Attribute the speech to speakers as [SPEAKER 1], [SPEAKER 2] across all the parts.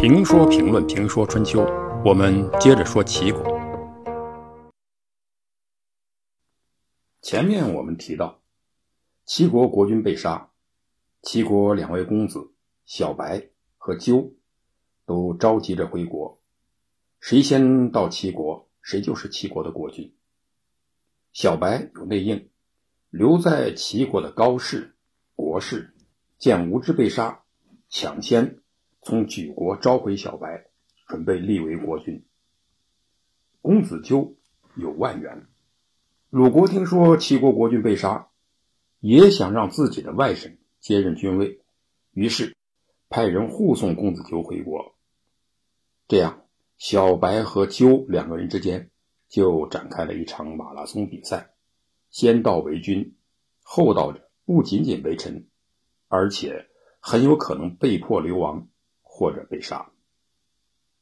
[SPEAKER 1] 评说评论评说春秋，我们接着说齐国。前面我们提到，齐国国君被杀，齐国两位公子小白和纠都着急着回国，谁先到齐国，谁就是齐国的国君。小白有内应，留在齐国的高氏、国氏见无知被杀，抢先。从举国召回小白，准备立为国君。公子纠有万源，鲁国听说齐国国君被杀，也想让自己的外甥接任君位，于是派人护送公子纠回国。这样，小白和纠两个人之间就展开了一场马拉松比赛：先到为君，后到者不仅仅为臣，而且很有可能被迫流亡。或者被杀，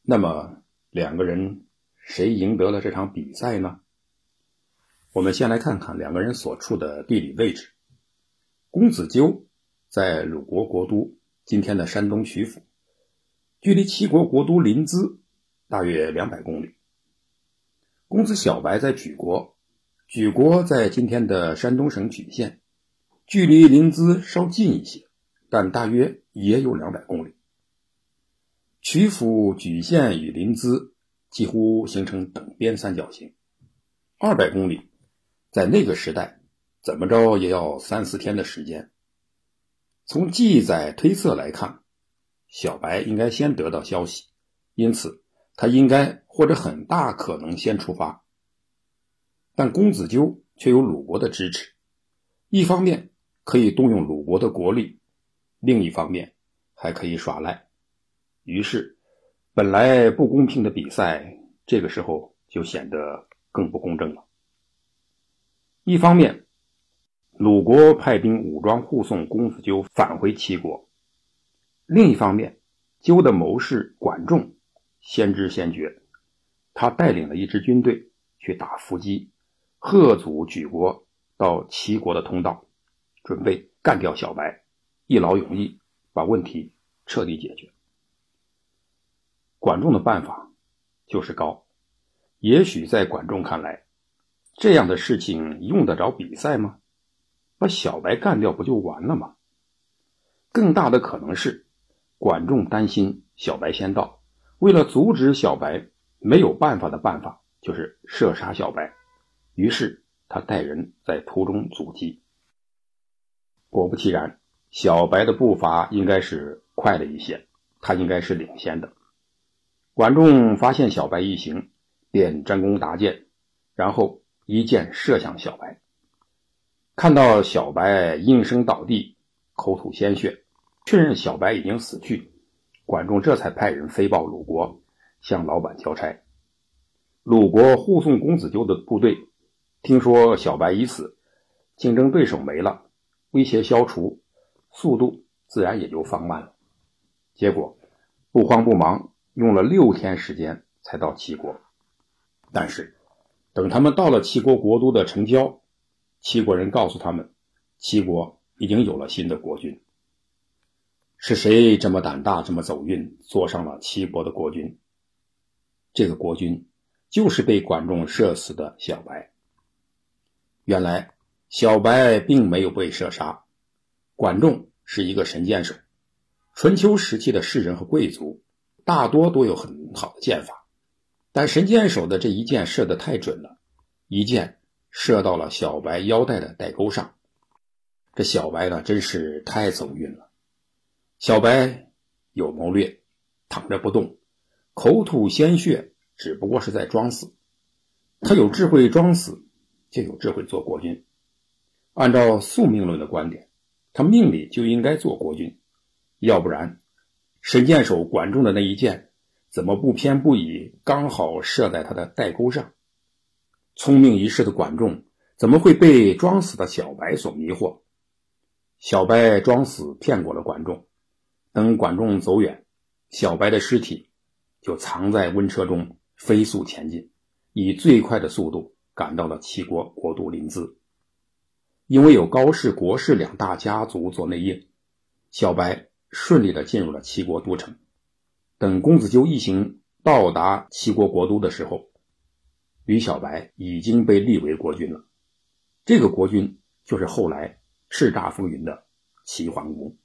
[SPEAKER 1] 那么两个人谁赢得了这场比赛呢？我们先来看看两个人所处的地理位置。公子纠在鲁国国都今天的山东曲阜，距离齐国国都临淄大约两百公里。公子小白在莒国，莒国在今天的山东省莒县，距离临淄稍近一些，但大约也有两百公里。曲阜、莒县与临淄几乎形成等边三角形，二百公里，在那个时代，怎么着也要三四天的时间。从记载推测来看，小白应该先得到消息，因此他应该或者很大可能先出发。但公子纠却有鲁国的支持，一方面可以动用鲁国的国力，另一方面还可以耍赖。于是，本来不公平的比赛，这个时候就显得更不公正了。一方面，鲁国派兵武装护送公子纠返回齐国；另一方面，纠的谋士管仲先知先觉，他带领了一支军队去打伏击，贺阻举国到齐国的通道，准备干掉小白，一劳永逸，把问题彻底解决。管仲的办法就是高，也许在管仲看来，这样的事情用得着比赛吗？把小白干掉不就完了吗？更大的可能是，管仲担心小白先到，为了阻止小白，没有办法的办法就是射杀小白，于是他带人在途中阻击。果不其然，小白的步伐应该是快了一些，他应该是领先的。管仲发现小白一行，便张弓搭箭，然后一箭射向小白。看到小白应声倒地，口吐鲜血，确认小白已经死去，管仲这才派人飞报鲁国，向老板交差。鲁国护送公子纠的部队，听说小白已死，竞争对手没了，威胁消除，速度自然也就放慢了。结果不慌不忙。用了六天时间才到齐国，但是等他们到了齐国国都的城郊，齐国人告诉他们，齐国已经有了新的国君。是谁这么胆大，这么走运，坐上了齐国的国君？这个国君就是被管仲射死的小白。原来小白并没有被射杀，管仲是一个神箭手，春秋时期的士人和贵族。大多都有很好的箭法，但神箭手的这一箭射得太准了，一箭射到了小白腰带的带钩上。这小白呢，真是太走运了。小白有谋略，躺着不动，口吐鲜血，只不过是在装死。他有智慧装死，就有智慧做国君。按照宿命论的观点，他命里就应该做国君，要不然。神箭手管仲的那一箭，怎么不偏不倚，刚好射在他的带钩上？聪明一世的管仲，怎么会被装死的小白所迷惑？小白装死骗过了管仲，等管仲走远，小白的尸体就藏在温车中，飞速前进，以最快的速度赶到了齐国国都临淄。因为有高氏、国氏两大家族做内应，小白。顺利的进入了齐国都城，等公子纠一行到达齐国国都的时候，吕小白已经被立为国君了。这个国君就是后来叱咤风云的齐桓公。